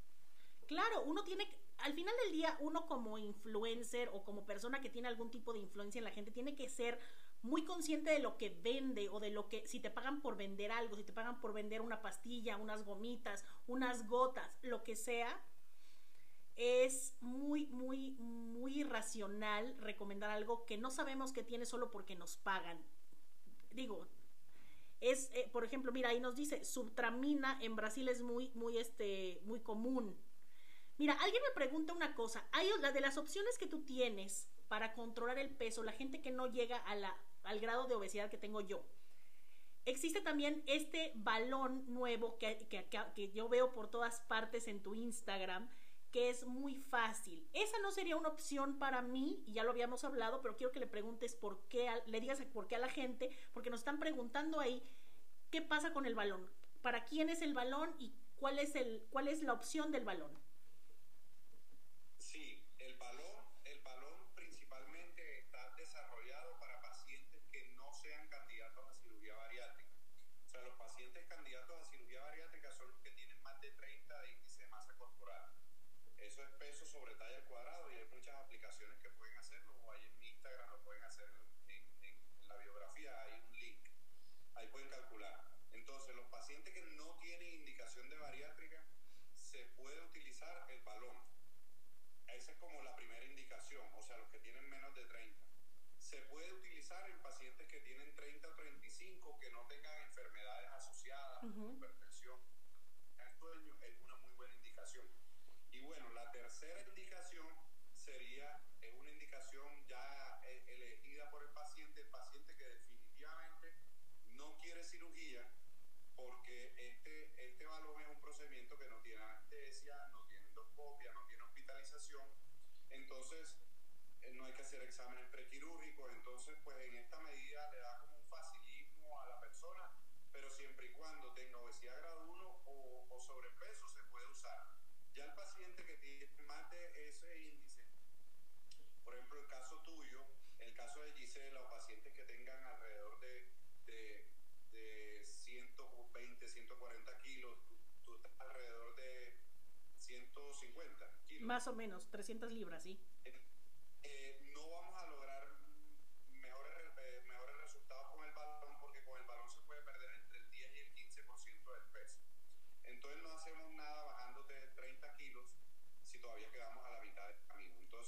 Claro, uno tiene que al final del día uno como influencer o como persona que tiene algún tipo de influencia en la gente tiene que ser muy consciente de lo que vende o de lo que si te pagan por vender algo, si te pagan por vender una pastilla, unas gomitas, unas gotas, lo que sea, es muy, muy, muy irracional recomendar algo que no sabemos que tiene solo porque nos pagan. Digo, es, eh, por ejemplo, mira, ahí nos dice, subtramina en Brasil es muy, muy, este, muy común. Mira, alguien me pregunta una cosa. Hay la de las opciones que tú tienes para controlar el peso, la gente que no llega al grado de obesidad que tengo yo. Existe también este balón nuevo que, yo veo por todas partes en tu Instagram, que es muy fácil. Esa no sería una opción para mí, y ya lo habíamos hablado, pero quiero que le preguntes por qué, le digas por qué a la gente, porque nos están preguntando ahí qué pasa con el balón, para quién es el balón y cuál es la opción del balón. pacientes candidatos a cirugía bariátrica son los que tienen más de 30 de índice de masa corporal. Eso es peso sobre talla al cuadrado y hay muchas aplicaciones que pueden hacerlo, o ahí en mi Instagram lo pueden hacer en la biografía, hay un link, ahí pueden calcular. Entonces, los pacientes que no tienen indicación de bariátrica, se puede utilizar el balón. Esa es como la primera indicación, o sea, los que tienen menos de 30 se puede utilizar en pacientes que tienen 30 o 35, que no tengan enfermedades asociadas, uh -huh. hipertensión, el sueño, es una muy buena indicación. Y bueno, la tercera indicación sería, es una indicación ya eh, elegida por el paciente, el paciente que definitivamente no quiere cirugía, porque este, este balón es un procedimiento que no tiene anestesia, no tiene endoscopia, no tiene hospitalización. Entonces, eh, no hay que hacer exámenes prequirúrgicos, entonces pues en esta medida le da como un facilismo a la persona, pero siempre y cuando tenga obesidad grado 1 o, o sobrepeso se puede usar. Ya el paciente que tiene más de ese índice, por ejemplo el caso tuyo, el caso de Gisela o pacientes que tengan alrededor de, de, de 120, 140 kilos, alrededor de 150 kilos. Más o menos, 300 libras, sí.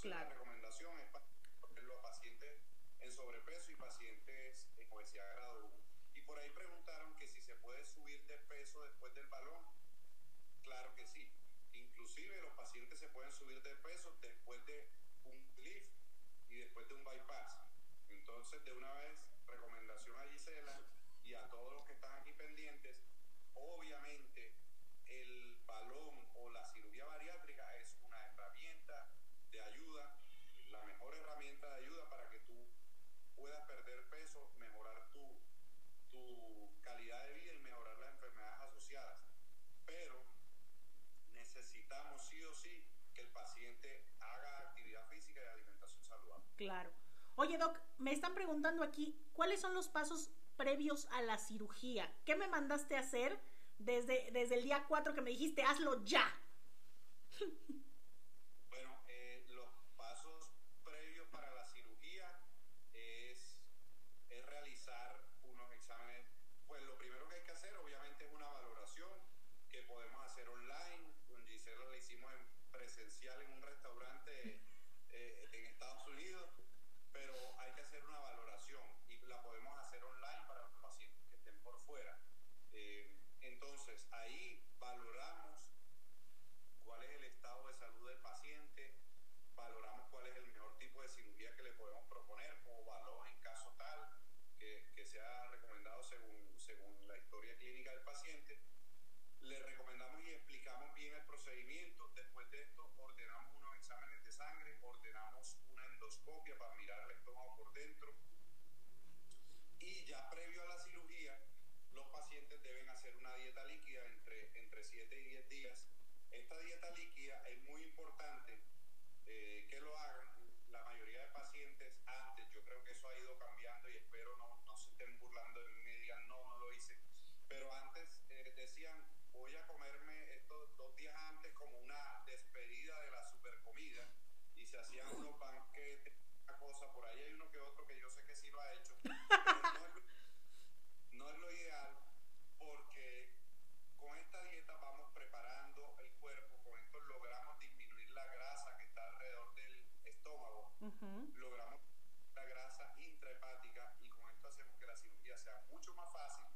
La recomendación es para los pacientes en sobrepeso y pacientes en obesidad grado 1. Y por ahí preguntaron que si se puede subir de peso después del balón. Claro que sí. Inclusive los pacientes se pueden subir de peso después de un lift y después de un bypass. Entonces, de una vez, recomendación a Gisela y a todos los que están aquí pendientes, obviamente el balón o la cirugía bariátrica es ayuda, la mejor herramienta de ayuda para que tú puedas perder peso, mejorar tu, tu calidad de vida y mejorar las enfermedades asociadas. Pero necesitamos sí o sí que el paciente haga actividad física y alimentación saludable. Claro. Oye, Doc, me están preguntando aquí, ¿cuáles son los pasos previos a la cirugía? ¿Qué me mandaste a hacer desde, desde el día 4 que me dijiste, hazlo ya? en un restaurante eh, en Estados Unidos, pero hay que hacer una valoración y la podemos hacer online para los pacientes que estén por fuera. Eh, entonces, ahí valoramos cuál es el estado de salud del paciente, valoramos cuál es el mejor tipo de cirugía que le podemos proponer o valor en caso tal que, que sea recomendado según, según la historia clínica del paciente le recomendamos y explicamos bien el procedimiento. Después de esto, ordenamos unos exámenes de sangre, ordenamos una endoscopia para mirar el estómago por dentro. Y ya previo a la cirugía, los pacientes deben hacer una dieta líquida entre, entre 7 y 10 días. Esta dieta líquida es muy importante eh, que lo hagan. La mayoría de pacientes antes, yo creo que eso ha ido cambiando y espero no, decían, voy a comerme estos dos días antes como una despedida de la super comida y se hacían unos banquetes, una cosa, por ahí hay uno que otro que yo sé que sí lo ha hecho, no, es lo, ideal porque con esta dieta vamos preparando el cuerpo, con esto logramos disminuir la grasa que está alrededor del estómago, logramos la grasa intrahepática y con esto hacemos que la cirugía sea mucho más fácil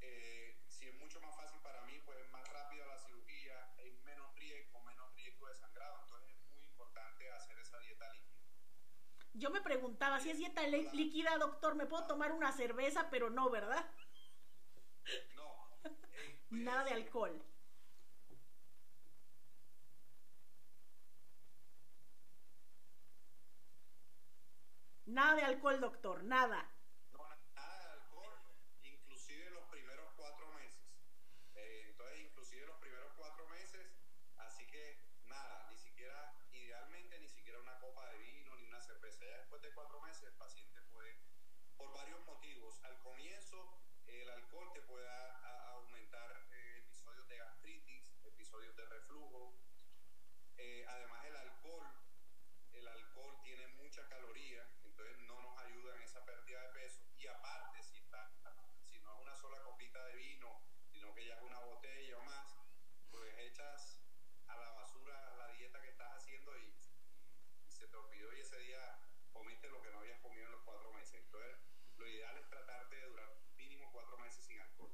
eh, si es mucho más fácil para mí, pues es más rápida la cirugía, hay menos riesgo, menos riesgo de sangrado, entonces es muy importante hacer esa dieta líquida. Yo me preguntaba, si es dieta líquida, doctor, ¿me puedo tomar una cerveza? Pero no, ¿verdad? No. Eh, Nada de alcohol. Nada de alcohol, doctor, nada. inclusive los primeros cuatro meses, así que nada, ni siquiera, idealmente ni siquiera una copa de vino ni una cerveza. Ya después de cuatro meses el paciente puede, por varios motivos, al comienzo el alcohol te puede aumentar eh, episodios de gastritis, episodios de reflujo. Eh, además el alcohol, el alcohol tiene mucha entonces no nos ayuda en esa pérdida de peso. Y aparte, si, está, si no es una sola copita de vino, sino que ya es una botella o más, pues echas a la basura la dieta que estás haciendo y, se te olvidó y ese día comiste lo que no habías comido en los cuatro meses. Entonces, lo ideal es tratar de durar mínimo cuatro meses sin alcohol.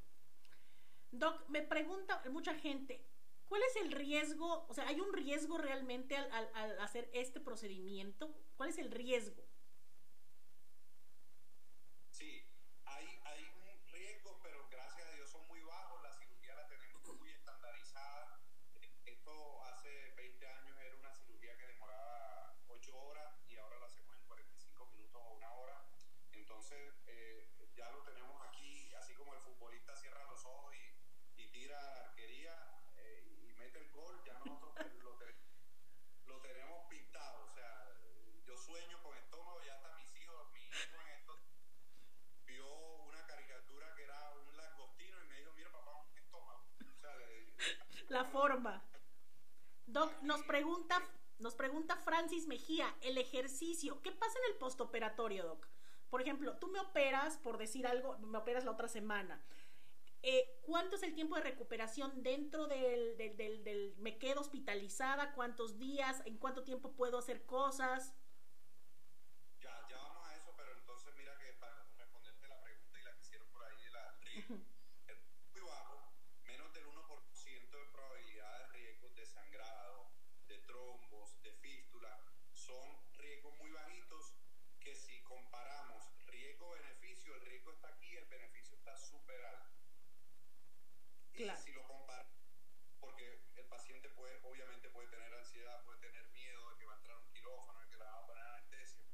Doc, me pregunta mucha gente, ¿cuál es el riesgo? O sea, ¿hay un riesgo realmente al, al hacer este procedimiento? ¿Cuál es el riesgo? Sí, hay, hay riesgos, pero gracias a Dios son muy bajos. La cirugía la tenemos muy estandarizada. Esto hace 20 años era una cirugía que demoraba 8 horas y ahora la hacemos en 45 minutos o una hora. Entonces eh, ya lo tenemos aquí, así como el futbolista cierra los ojos y, y tira la arquería eh, y mete el gol, ya nosotros lo, lo tenemos pintado. O sea, yo sueño con estómago nos pregunta, nos pregunta Francis Mejía, el ejercicio, ¿qué pasa en el postoperatorio, Doc? Por ejemplo, tú me operas, por decir algo, me operas la otra semana. Eh, ¿Cuánto es el tiempo de recuperación dentro del, del, del, me quedo hospitalizada? ¿Cuántos días? ¿En cuánto tiempo puedo hacer cosas? Claro. si lo compara, porque el paciente puede, obviamente puede tener ansiedad, puede tener miedo de que va a entrar un quirófano, de que le van a poner anestesia.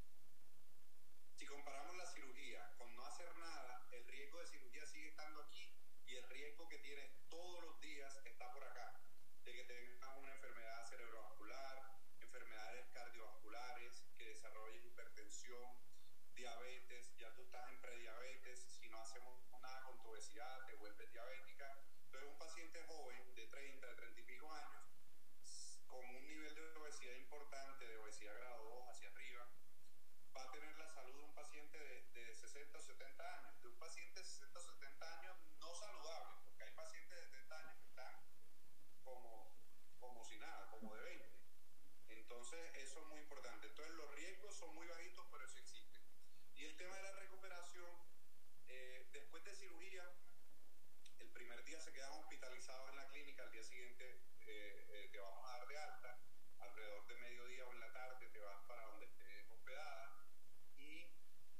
Si comparamos la cirugía con no hacer nada, el riesgo de cirugía sigue estando aquí y el riesgo que tienes todos los días está por acá, de que tengas una enfermedad cerebrovascular, enfermedades cardiovasculares, que desarrolles hipertensión, diabetes, ya tú estás en prediabetes, si no hacemos nada con tu obesidad, te vuelves diabética. Entonces, un paciente joven de 30, de 30 y pico años, con un nivel de obesidad importante, de obesidad grado 2 hacia arriba, va a tener la salud de un paciente de, de 60 o 70 años, de un paciente de 60 o 70 como, si nada, como de 20. Entonces, eso es muy importante. Entonces, los riesgos son muy bajitos, pero eso existe. Y el tema de la recuperación, eh, después de cirugía, primer día se quedan hospitalizados en la clínica, al día siguiente eh, eh, te vamos a dar de alta, alrededor de mediodía o en la tarde te vas para donde estés hospedada y,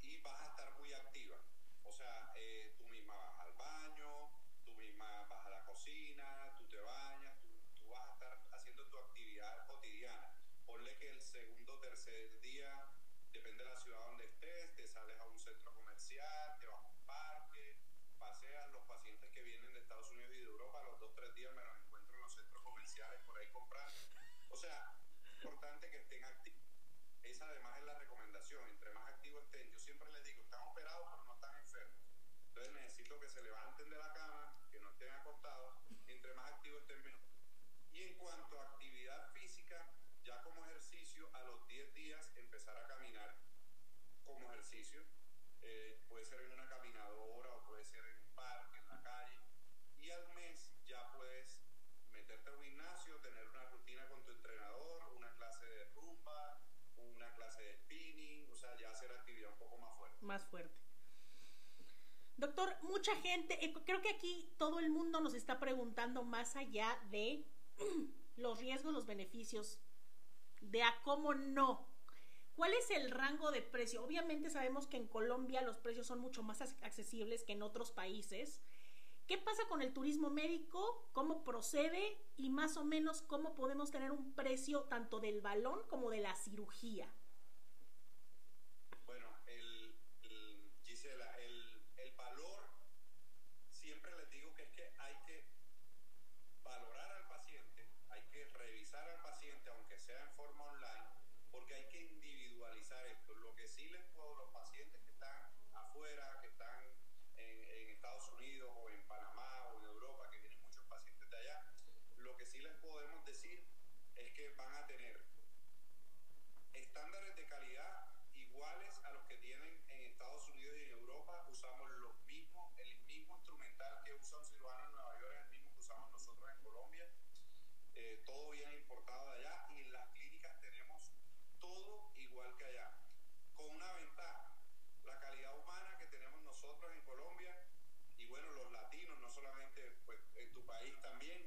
y vas a estar muy activa. O sea, tú misma vas al baño, tú misma vas a la cocina, tú te bañas, estar haciendo tu actividad cotidiana. Ponle que el segundo o tercer día, depende de la ciudad donde estés, te sales a un centro comercial, te vas a un parque, paseas los pacientes que vienen de Estados Unidos y de Europa, los dos, tres días me los encuentro en los centros comerciales por ahí comprando. O sea, importante que estén activos. Esa además es la recomendación, entre más activos estén. Yo siempre les digo, están operados pero no están enfermos. Entonces necesito que se levanten de la cama, que no estén acostados, entre más activos estén menos. En cuanto a actividad física, ya como ejercicio, a los 10 días empezar a caminar como ejercicio eh, puede ser en una caminadora o puede ser en un parque, en la calle. Y al mes ya puedes meterte a un gimnasio, tener una rutina con tu entrenador, una clase de rumba, una clase de spinning, o sea, ya hacer actividad un poco más fuerte. Más fuerte. Doctor, mucha gente, eh, creo que aquí todo el mundo nos está preguntando más allá de los riesgos, los beneficios, de a cómo no ¿Cuál es el rango de precio? Obviamente sabemos que en Colombia los precios son mucho más accesibles que en otros países. ¿Qué pasa con el turismo médico? ¿Cómo procede? Y más o menos cómo podemos tener un precio tanto del balón como de la cirugía. Bueno, el, Gisela, el, el valor, siempre les digo que es que hay que valorar al paciente, hay que revisar al paciente, aunque sea en forma online, porque hay que individualizar esto. Lo que sí les puedo, los pacientes que están afuera, que están en, en, Estados Unidos o en Panamá o en Europa, que vienen muchos pacientes de allá, lo que sí les podemos decir es que van a tener estándares de calidad iguales a los que tienen en Estados Unidos y en Europa. Usamos los mismos, el mismo instrumental que usa un cirujano en Nueva York es el mismo que usamos nosotros en Colombia. Eh, todo viene importado de allá y en las clínicas tenemos todo igual que allá, con una ventaja, la calidad humana que tenemos nosotros en Colombia y bueno, los latinos, no solamente pues, en tu país también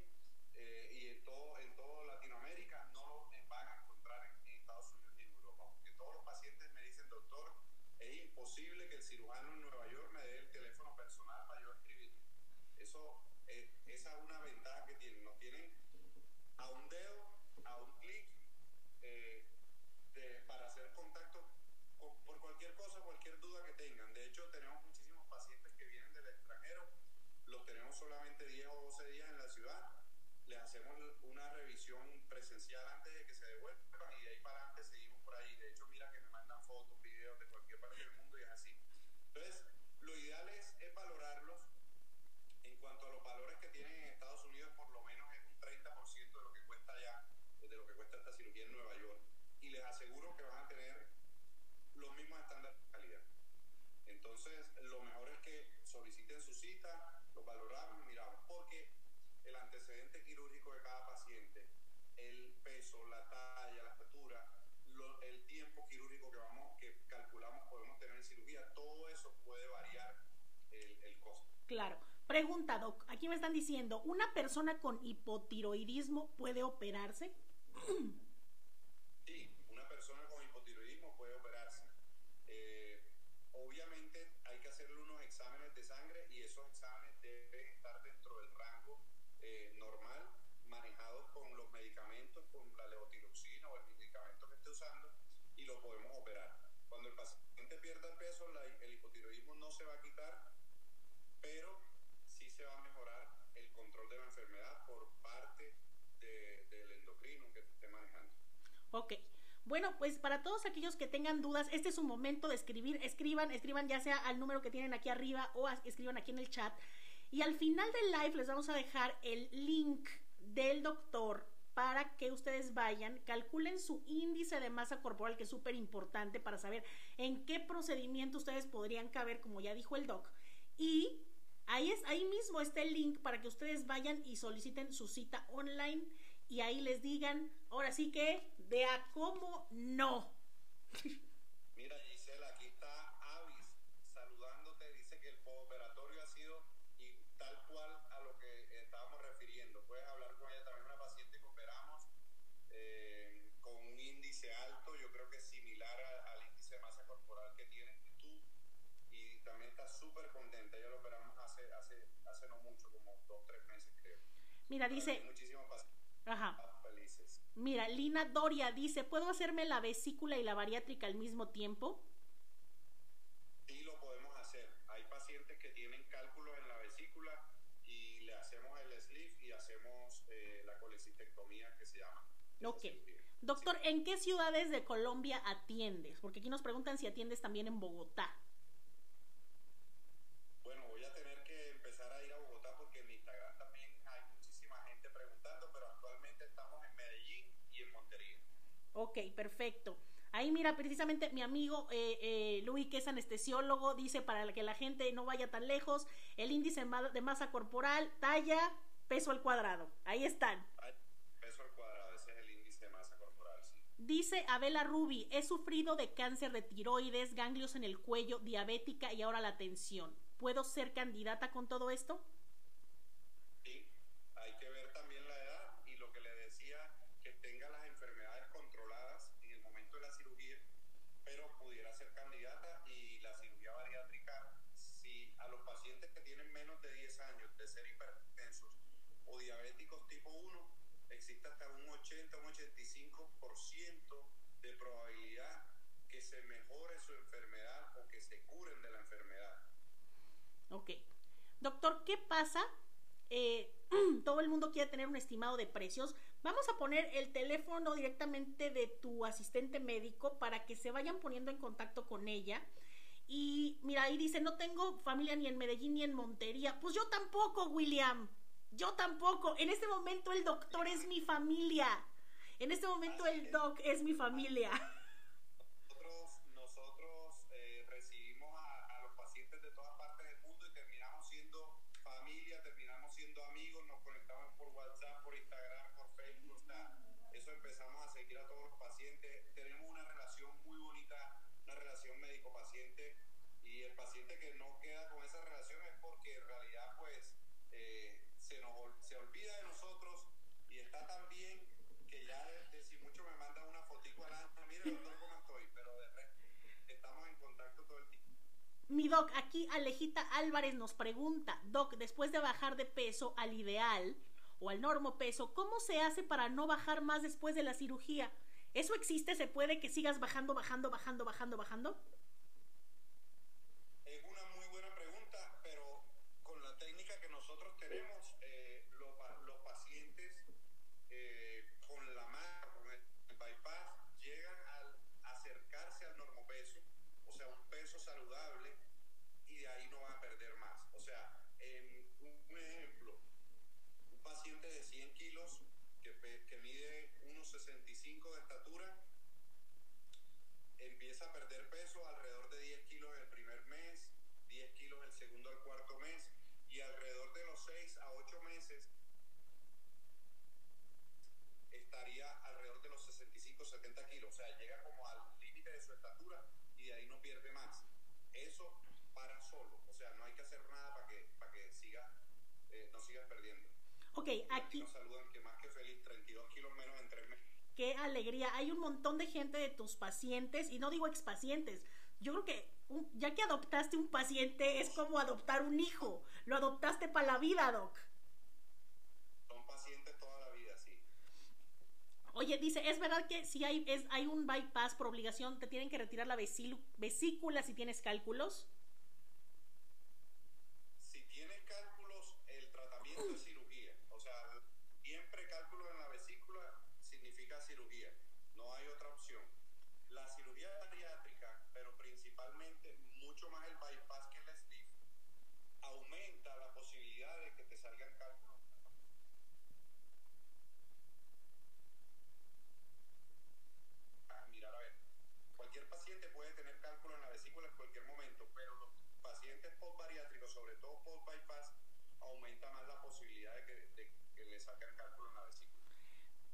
eh, y en todo, en todo Latinoamérica, no lo van a encontrar en, en, Estados Unidos ni en Europa, porque todos los pacientes me dicen, doctor, es imposible que el cirujano en Nueva York me dé el teléfono personal para yo escribir. Eso, eh, esa es una ventaja que tienen, nos tienen a un dedo, a un clic, eh, para hacer contacto con, por cualquier cosa, cualquier duda que tengan. De hecho, tenemos muchísimos pacientes que vienen del extranjero, los tenemos solamente 10 o 12 días en la ciudad, les hacemos una revisión presencial antes de que se devuelvan y de ahí para adelante seguimos por ahí. De hecho, mira que me mandan fotos, videos de cualquier parte del mundo y es así. Entonces, lo ideal es, es valorarlos en cuanto a los valores que tienen en Estados Unidos, por lo menos es un 30% de lo que cuesta allá de lo que cuesta esta cirugía en Nueva York y les aseguro que van a tener los mismos estándares de calidad. Entonces, lo mejor es que soliciten su cita, lo valoramos, miramos, porque el antecedente quirúrgico de cada paciente, el peso, la talla, la estatura, lo, el tiempo quirúrgico que vamos, que calculamos podemos tener en cirugía, todo eso puede variar el, el costo. Claro. Pregunta, Doc, aquí me están diciendo, ¿una persona con hipotiroidismo puede operarse? con los medicamentos, con la levotiroxina o el medicamento que esté usando y lo podemos operar. Cuando el paciente pierda peso, la, el hipotiroidismo no se va a quitar, pero sí se va a mejorar el control de la enfermedad por parte de, del endocrino que esté manejando. Ok. Bueno, pues para todos aquellos que tengan dudas, este es un momento de escribir. Escriban, escriban ya sea al número que tienen aquí arriba o escriban aquí en el chat. Y al final del live les vamos a dejar el link del doctor para que ustedes vayan, calculen su índice de masa corporal, que es súper importante para saber en qué procedimiento ustedes podrían caber, como ya dijo el doc. Y ahí, es, ahí mismo está el link para que ustedes vayan y soliciten su cita online y ahí les digan, ahora sí que, de a cómo no. Mira, dice... Ajá. felices. Mira, Lina Doria dice, ¿puedo hacerme la vesícula y la bariátrica al mismo tiempo? Sí lo podemos hacer. Hay pacientes que tienen cálculos en la vesícula y le hacemos el sleeve y hacemos eh, la colecistectomía que se llama. Ok. Doctor, Sí. ¿en qué ciudades de Colombia atiendes? Porque aquí nos preguntan si atiendes también en Bogotá. Ok, perfecto. Ahí mira, precisamente mi amigo eh, eh, Luis, que es anestesiólogo, dice para que la gente no vaya tan lejos, el índice de masa corporal, talla, peso al cuadrado. Ahí están. Ay, Peso al cuadrado, ese es el índice de masa corporal, sí. Dice Abela Rubi, he sufrido de cáncer de tiroides, ganglios en el cuello, diabética y ahora la tensión. ¿Puedo ser candidata con todo esto? Sí, hay que ver también la edad y lo que le decía, que tenga las enfermedades controladas en el momento de la cirugía, pero pudiera ser candidata y la cirugía bariátrica, si a los pacientes que tienen menos de 10 años de ser hipertensos o diabéticos tipo 1, existe hasta un 80, un 85% de probabilidad que se mejore su enfermedad o que se curen de la enfermedad. Ok. Doctor, ¿qué pasa? Eh, todo el mundo quiere tener un estimado de precios. Vamos a poner el teléfono directamente de tu asistente médico para que se vayan poniendo en contacto con ella. Y mira, ahí dice, no tengo familia ni en Medellín ni en Montería. Pues yo tampoco, William. Yo tampoco. En este momento el doctor es mi familia. En este momento el doc es mi familia. Mi doc, aquí Alejita Álvarez nos pregunta, doc, después de bajar de peso al ideal o al normo peso, ¿cómo se hace para no bajar más después de la cirugía? ¿Eso existe? ¿Se puede que sigas bajando, bajando, bajando, bajando, bajando? Estaría alrededor de los 65, 70 kilos. O sea, llega como al límite de su estatura y de ahí no pierde más. Eso para solo. O sea, no hay que hacer nada para que, para que siga, eh, no sigas perdiendo. Ok, aquí... Nos saludan que más que feliz, 32 kilos menos en 3 meses. Qué alegría. Hay un montón de gente de tus pacientes, y no digo expacientes. Yo creo que un- ya que adoptaste un paciente es como adoptar un hijo. Lo adoptaste para la vida, Doc. Oye, dice, ¿es verdad que si hay, es, hay un bypass por obligación, te tienen que retirar la vesícula si tienes cálculos? Si tienes cálculos, el tratamiento es cirugía. O sea, siempre cálculos en la vesícula significa cirugía. No hay otra opción. La cirugía bariátrica, pero principalmente mucho más el bypass que el sleeve, aumenta la posibilidad de que te salgan cálculos. Ah, Mirar a ver. Cualquier paciente puede tener cálculo en la vesícula en cualquier momento, pero los pacientes post-bariátricos, sobre todo post-bypass, aumenta más la posibilidad de que, de cálculo en la.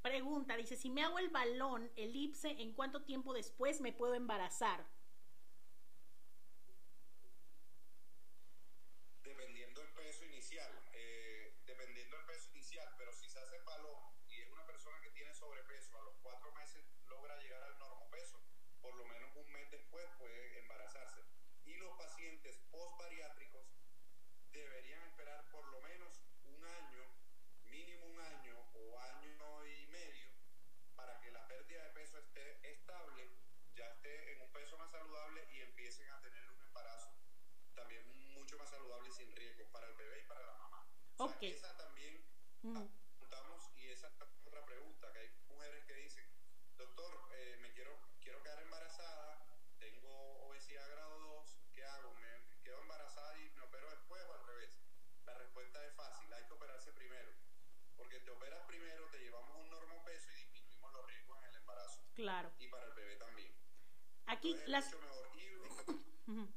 Pregunta, dice, si me hago el balón elipse, ¿en cuánto tiempo después me puedo embarazar? Dependiendo del peso inicial, eh, dependiendo del peso inicial, pero si se hace el balón y es una persona que tiene sobrepeso, a los cuatro meses logra llegar al normopeso, por lo menos un mes después puede embarazarse. Y los pacientes post-bariátricos deberían esperar por lo menos un año, mínimo un año o año y medio, para que la pérdida de peso esté estable, ya esté en un peso más saludable y empiecen a tener un embarazo también mucho más saludable y sin riesgo para el bebé y para la mamá. O sea, esa también Ujú. apuntamos y esa es otra pregunta, que hay mujeres que dicen, doctor, eh, me quiero, quiero quedar embarazada, tengo obesidad grado 2, ¿qué hago? ¿Me quedo embarazada y me opero después o al revés? La respuesta es fácil, hay que operarse primero, porque te operas primero, te llevamos un normopeso y disminuimos los riesgos en el embarazo Claro. y para el bebé también. Aquí Entonces, es las... mejor.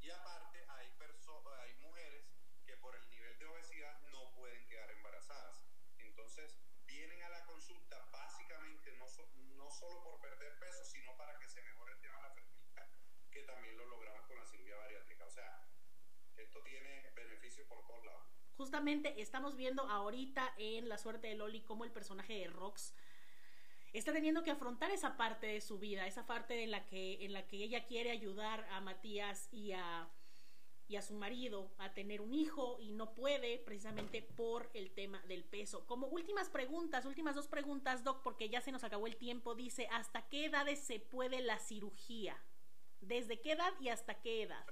Y, aparte hay, perso- hay mujeres que por el nivel de obesidad no pueden quedar embarazadas. Entonces vienen a la consulta básicamente no, so- no solo por perder peso, sino para que se mejore el tema de la fertilidad, que también lo logramos con la cirugía bariátrica. O sea, esto tiene beneficios por todos lados. Justamente estamos viendo ahorita en La suerte de Loli cómo el personaje de Rox está teniendo que afrontar esa parte de su vida, esa parte en la que, en la que ella quiere ayudar a Matías y a, y a su marido a tener un hijo y no puede precisamente por el tema del peso. Como últimas preguntas, últimas dos preguntas, Doc, porque ya se nos acabó el tiempo, dice, ¿hasta qué edades se puede la cirugía? ¿Desde qué edad y hasta qué edad?